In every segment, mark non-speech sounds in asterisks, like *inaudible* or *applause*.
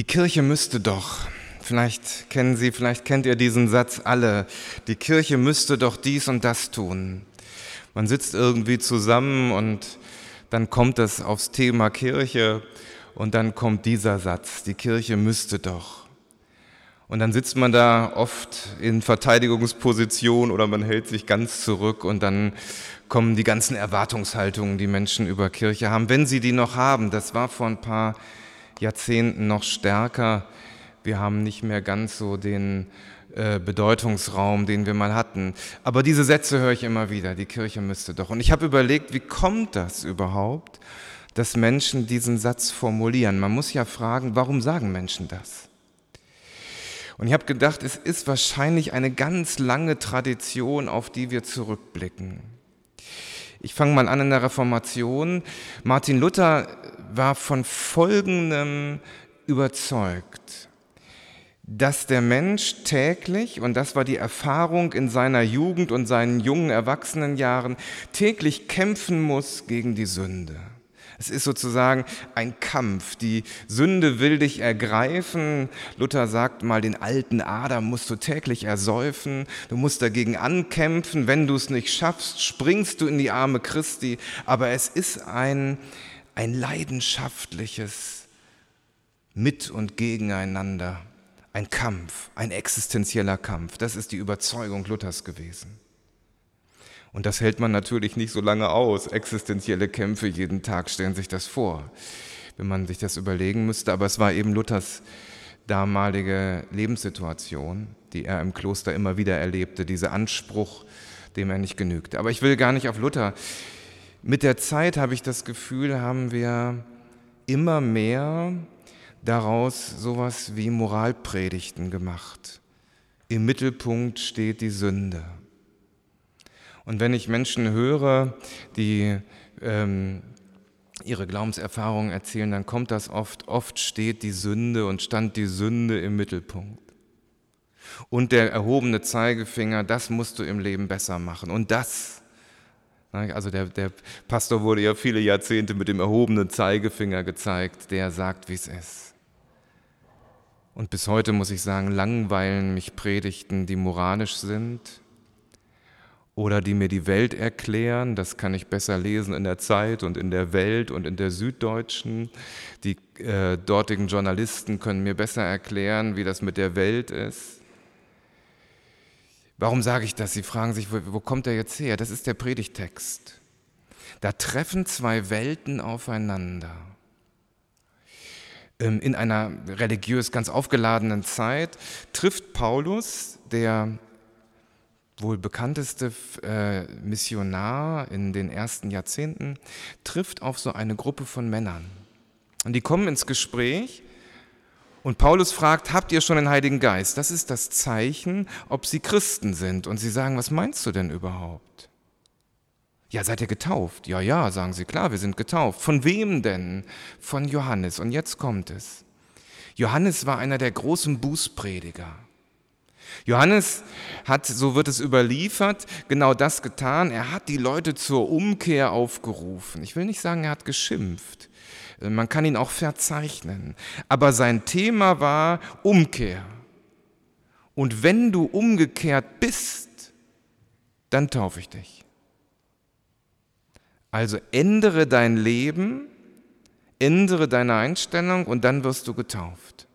Die Kirche müsste doch, vielleicht kennen Sie, vielleicht kennt ihr diesen Satz alle, die Kirche müsste doch dies und das tun. Man sitzt irgendwie zusammen und dann kommt es aufs Thema Kirche und dann kommt dieser Satz, die Kirche müsste doch. Und dann sitzt man da oft in Verteidigungsposition oder man hält sich ganz zurück und dann kommen die ganzen Erwartungshaltungen, die Menschen über Kirche haben, wenn sie die noch haben. Das war vor ein paar Jahrzehnten noch stärker. Wir haben nicht mehr ganz so den äh, Bedeutungsraum, den wir mal hatten. Aber diese Sätze höre ich immer wieder, die Kirche müsste doch. Und ich habe überlegt, wie kommt das überhaupt, dass Menschen diesen Satz formulieren? Man muss ja fragen, warum sagen Menschen das? Und ich habe gedacht, es ist wahrscheinlich eine ganz lange Tradition, auf die wir zurückblicken. Ich fange mal an in der Reformation. Martin Luther war von Folgendem überzeugt, dass der Mensch täglich, und das war die Erfahrung in seiner Jugend und seinen jungen Erwachsenenjahren, täglich kämpfen muss gegen die Sünde. Es ist sozusagen ein Kampf. Die Sünde will dich ergreifen. Luther sagt mal, den alten Adam musst du täglich ersäufen. Du musst dagegen ankämpfen. Wenn du es nicht schaffst, springst du in die Arme Christi. Aber es ist ein, ein leidenschaftliches Mit- und Gegeneinander. Ein Kampf, ein existenzieller Kampf. Das ist die Überzeugung Luthers gewesen. Und das hält man natürlich nicht so lange aus. Existenzielle Kämpfe jeden Tag stellen sich das vor, wenn man sich das überlegen müsste. Aber es war eben Luthers damalige Lebenssituation, die er im Kloster immer wieder erlebte, dieser Anspruch, dem er nicht genügte. Aber ich will gar nicht auf Luther. Mit der Zeit habe ich das Gefühl, haben wir immer mehr daraus sowas wie Moralpredigten gemacht. Im Mittelpunkt steht die Sünde. Und wenn ich Menschen höre, die ähm, ihre Glaubenserfahrungen erzählen, dann kommt das oft, oft steht die Sünde und stand die Sünde im Mittelpunkt. Und der erhobene Zeigefinger, das musst du im Leben besser machen. Und das, also der, der Pastor wurde ja viele Jahrzehnte mit dem erhobenen Zeigefinger gezeigt, der sagt, wie es ist. Und bis heute muss ich sagen, langweilen mich Predigten, die moralisch sind, oder die mir die Welt erklären. Das kann ich besser lesen in der Zeit und in der Welt und in der Süddeutschen. Die äh, dortigen Journalisten können mir besser erklären, wie das mit der Welt ist. Warum sage ich das? Sie fragen sich, wo, wo kommt der jetzt her? Das ist der Predigtext. Da treffen zwei Welten aufeinander. Ähm, in einer religiös ganz aufgeladenen Zeit trifft Paulus, der wohl bekannteste äh, Missionar in den ersten Jahrzehnten, trifft auf so eine Gruppe von Männern. Und die kommen ins Gespräch und Paulus fragt, habt ihr schon den Heiligen Geist? Das ist das Zeichen, ob sie Christen sind. Und sie sagen, was meinst du denn überhaupt? Ja, seid ihr getauft? Ja, ja, sagen sie, klar, wir sind getauft. Von wem denn? Von Johannes. Und jetzt kommt es. Johannes war einer der großen Bußprediger. Johannes hat, so wird es überliefert, genau das getan. Er hat die Leute zur Umkehr aufgerufen. Ich will nicht sagen, er hat geschimpft. Man kann ihn auch verzeichnen. Aber sein Thema war Umkehr. Und wenn du umgekehrt bist, dann taufe ich dich. Also ändere dein Leben, ändere deine Einstellung und dann wirst du getauft.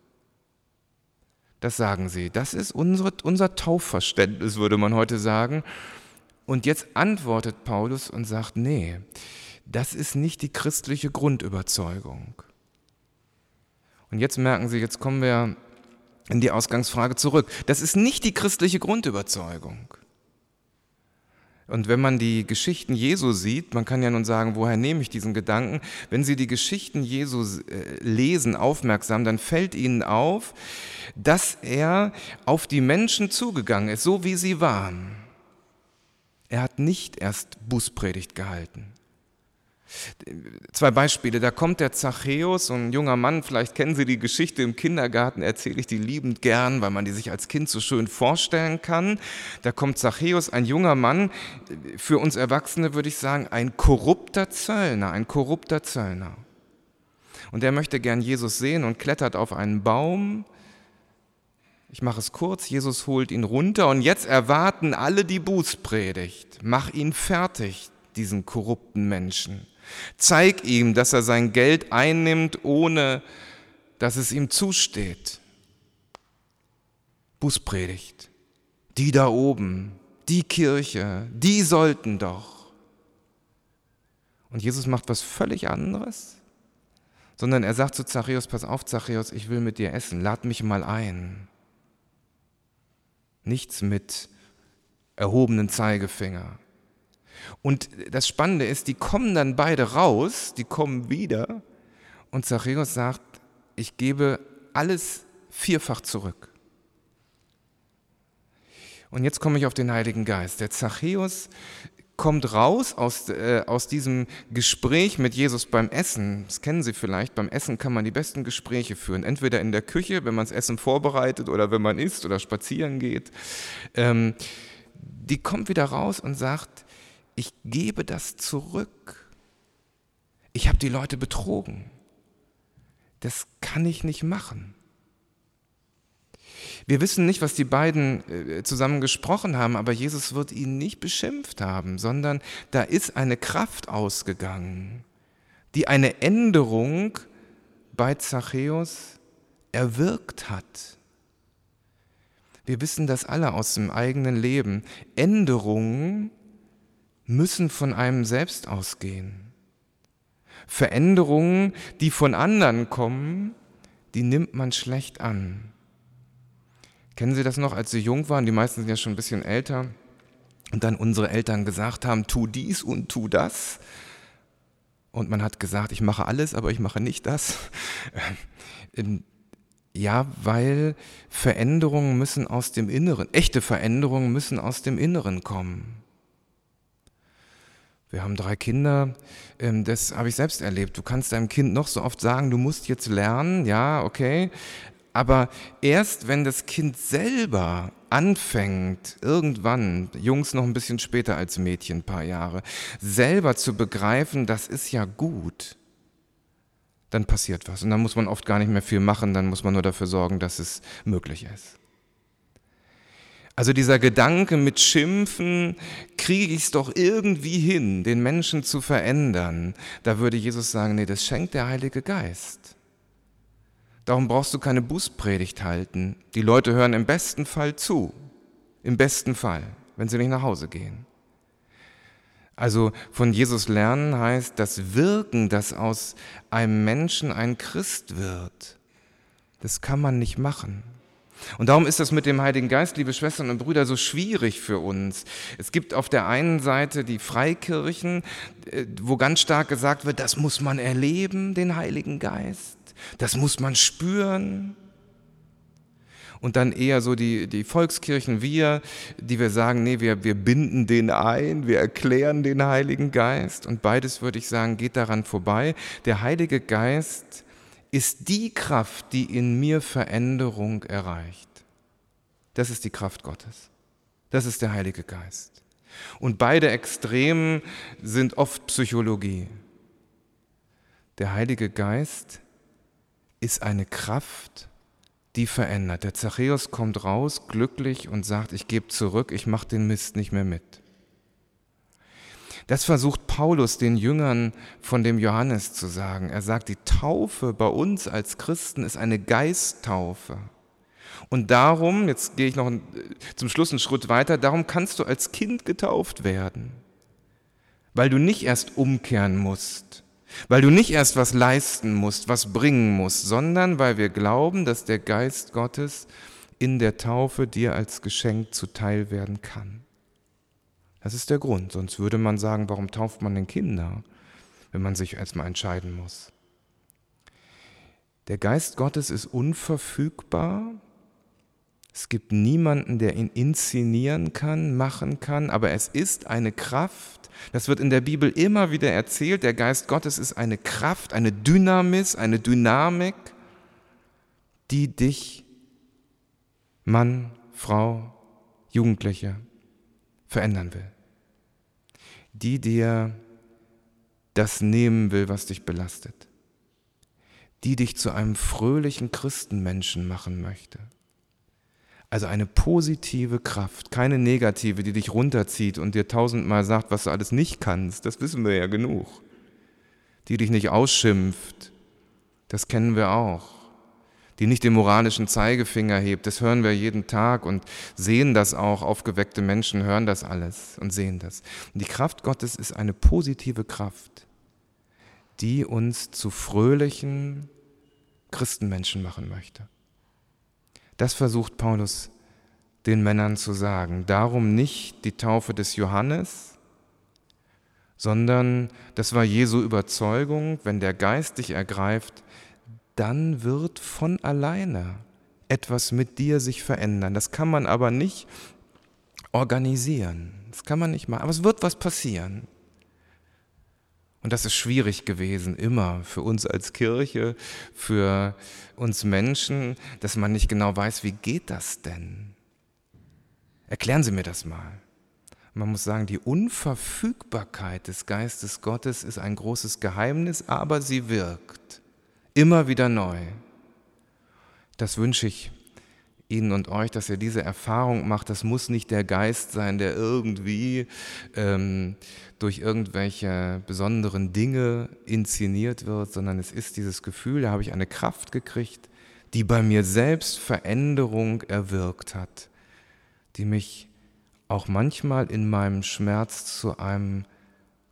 Das sagen sie. Das ist unsere, unser Taufverständnis, würde man heute sagen. Und jetzt antwortet Paulus und sagt, nee, das ist nicht die christliche Grundüberzeugung. Und jetzt merken Sie, jetzt kommen wir in die Ausgangsfrage zurück. Das ist nicht die christliche Grundüberzeugung. Und wenn man die Geschichten Jesu sieht, man kann ja nun sagen, woher nehme ich diesen Gedanken? Wenn Sie die Geschichten Jesu äh, lesen, aufmerksam, dann fällt Ihnen auf, dass er auf die Menschen zugegangen ist, so wie sie waren. Er hat nicht erst Bußpredigt gehalten. Zwei Beispiele. Da kommt der Zachäus, ein junger Mann, vielleicht kennen Sie die Geschichte im Kindergarten, erzähle ich die liebend gern, weil man die sich als Kind so schön vorstellen kann. Da kommt Zachäus, ein junger Mann, für uns Erwachsene würde ich sagen, ein korrupter Zöllner, ein korrupter Zöllner. Und er möchte gern Jesus sehen und klettert auf einen Baum. Ich mache es kurz, Jesus holt ihn runter und jetzt erwarten alle die Bußpredigt. Mach ihn fertig, diesen korrupten Menschen. Zeig ihm, dass er sein Geld einnimmt, ohne dass es ihm zusteht. Bußpredigt. Die da oben, die Kirche, die sollten doch. Und Jesus macht was völlig anderes, sondern er sagt zu Zachäus, pass auf Zachäus, ich will mit dir essen, lad mich mal ein. Nichts mit erhobenen Zeigefinger. Und das Spannende ist, die kommen dann beide raus, die kommen wieder und Zachäus sagt, ich gebe alles vierfach zurück. Und jetzt komme ich auf den Heiligen Geist. Der Zachäus kommt raus aus, äh, aus diesem Gespräch mit Jesus beim Essen. Das kennen Sie vielleicht. Beim Essen kann man die besten Gespräche führen. Entweder in der Küche, wenn man das Essen vorbereitet, oder wenn man isst oder spazieren geht. Ähm, die kommt wieder raus und sagt, ich gebe das zurück. Ich habe die Leute betrogen. Das kann ich nicht machen. Wir wissen nicht, was die beiden äh, zusammen gesprochen haben, aber Jesus wird ihn nicht beschimpft haben, sondern da ist eine Kraft ausgegangen, die eine Änderung bei Zachäus erwirkt hat. Wir wissen das alle aus dem eigenen Leben. Änderungen müssen von einem selbst ausgehen. Veränderungen, die von anderen kommen, die nimmt man schlecht an. Kennen Sie das noch, als Sie jung waren? Die meisten sind ja schon ein bisschen älter. Und dann unsere Eltern gesagt haben, tu dies und tu das. Und man hat gesagt, ich mache alles, aber ich mache nicht das. *laughs* Ja, weil Veränderungen müssen aus dem Inneren, echte Veränderungen müssen aus dem Inneren kommen. Wir haben drei Kinder, ähm, das habe ich selbst erlebt. Du kannst deinem Kind noch so oft sagen, du musst jetzt lernen, ja, okay, aber erst wenn das Kind selber anfängt, irgendwann, Jungs noch ein bisschen später als Mädchen, ein paar Jahre, selber zu begreifen, das ist ja gut, dann passiert was. Und dann muss man oft gar nicht mehr viel machen, dann muss man nur dafür sorgen, dass es möglich ist. Also dieser Gedanke mit Schimpfen, kriege ich es doch irgendwie hin, den Menschen zu verändern, da würde Jesus sagen, nee, das schenkt der Heilige Geist. Darum brauchst du keine Bußpredigt halten. Die Leute hören im besten Fall zu. Im besten Fall, wenn sie nicht nach Hause gehen. Also von Jesus lernen heißt das Wirken, dass aus einem Menschen ein Christ wird. Das kann man nicht machen. Und darum ist das mit dem Heiligen Geist, liebe Schwestern und Brüder, so schwierig für uns. Es gibt auf der einen Seite die Freikirchen, äh, wo ganz stark gesagt wird, das muss man erleben, den Heiligen Geist. Das muss man spüren. Und dann eher so die, die Volkskirchen, wir, die wir sagen, nee, wir, wir binden den ein, wir erklären den Heiligen Geist. Und beides würde ich sagen, geht daran vorbei. Der Heilige Geist ist die Kraft, die in mir Veränderung erreicht. Das ist die Kraft Gottes. Das ist der Heilige Geist. Und beide Extremen sind oft Psychologie. Der Heilige Geist ist eine Kraft, die verändert. Der Zachäus kommt raus, glücklich und sagt, ich gebe zurück, ich mache den Mist nicht mehr mit. Das versucht Paulus den Jüngern von dem Johannes zu sagen. Er sagt, die Taufe bei uns als Christen ist eine Geisttaufe. Und darum, jetzt gehe ich noch zum Schluss einen Schritt weiter, darum kannst du als Kind getauft werden, weil du nicht erst umkehren musst, weil du nicht erst was leisten musst, was bringen musst, sondern weil wir glauben, dass der Geist Gottes in der Taufe dir als Geschenk zuteil werden kann. Das ist der Grund, sonst würde man sagen, warum tauft man denn Kinder, wenn man sich erstmal entscheiden muss. Der Geist Gottes ist unverfügbar. Es gibt niemanden, der ihn inszenieren kann, machen kann, aber es ist eine Kraft, das wird in der Bibel immer wieder erzählt. Der Geist Gottes ist eine Kraft, eine Dynamis, eine Dynamik, die dich, Mann, Frau, Jugendliche, verändern will. Die dir das nehmen will, was dich belastet. die dich zu einem fröhlichen Christenmenschen machen möchte. Also eine positive Kraft, keine negative, die dich runterzieht und dir tausendmal sagt, was du alles nicht kannst. Das wissen wir ja genug. Die dich nicht ausschimpft. Das kennen wir auch. Die nicht den moralischen Zeigefinger hebt. Das hören wir jeden Tag und sehen das auch. Aufgeweckte Menschen hören das alles und sehen das. Und die Kraft Gottes ist eine positive Kraft, die uns zu fröhlichen Christenmenschen machen möchte. Das versucht Paulus den Männern zu sagen. Darum nicht die Taufe des Johannes, sondern das war Jesu Überzeugung, wenn der Geist dich ergreift, dann wird von alleine etwas mit dir sich verändern. Das kann man aber nicht organisieren. Das kann man nicht machen. Aber es wird was passieren. Und das ist schwierig gewesen, immer für uns als Kirche, für uns Menschen, dass man nicht genau weiß, wie geht das denn? Erklären Sie mir das mal. Man muss sagen, die Unverfügbarkeit des Geistes Gottes ist ein großes Geheimnis, aber sie wirkt immer wieder neu. Das wünsche ich Ihnen und euch, dass ihr diese Erfahrung macht. Das muss nicht der Geist sein, der irgendwie ähm, durch irgendwelche besonderen Dinge inszeniert wird, sondern es ist dieses Gefühl, da habe ich eine Kraft gekriegt, die bei mir selbst Veränderung erwirkt hat, die mich auch manchmal in meinem Schmerz zu einem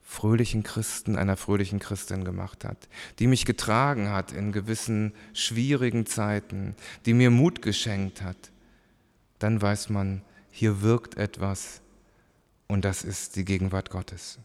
fröhlichen Christen, einer fröhlichen Christin gemacht hat, die mich getragen hat in gewissen schwierigen Zeiten, die mir Mut geschenkt hat, dann weiß man, hier wirkt etwas und das ist die Gegenwart Gottes.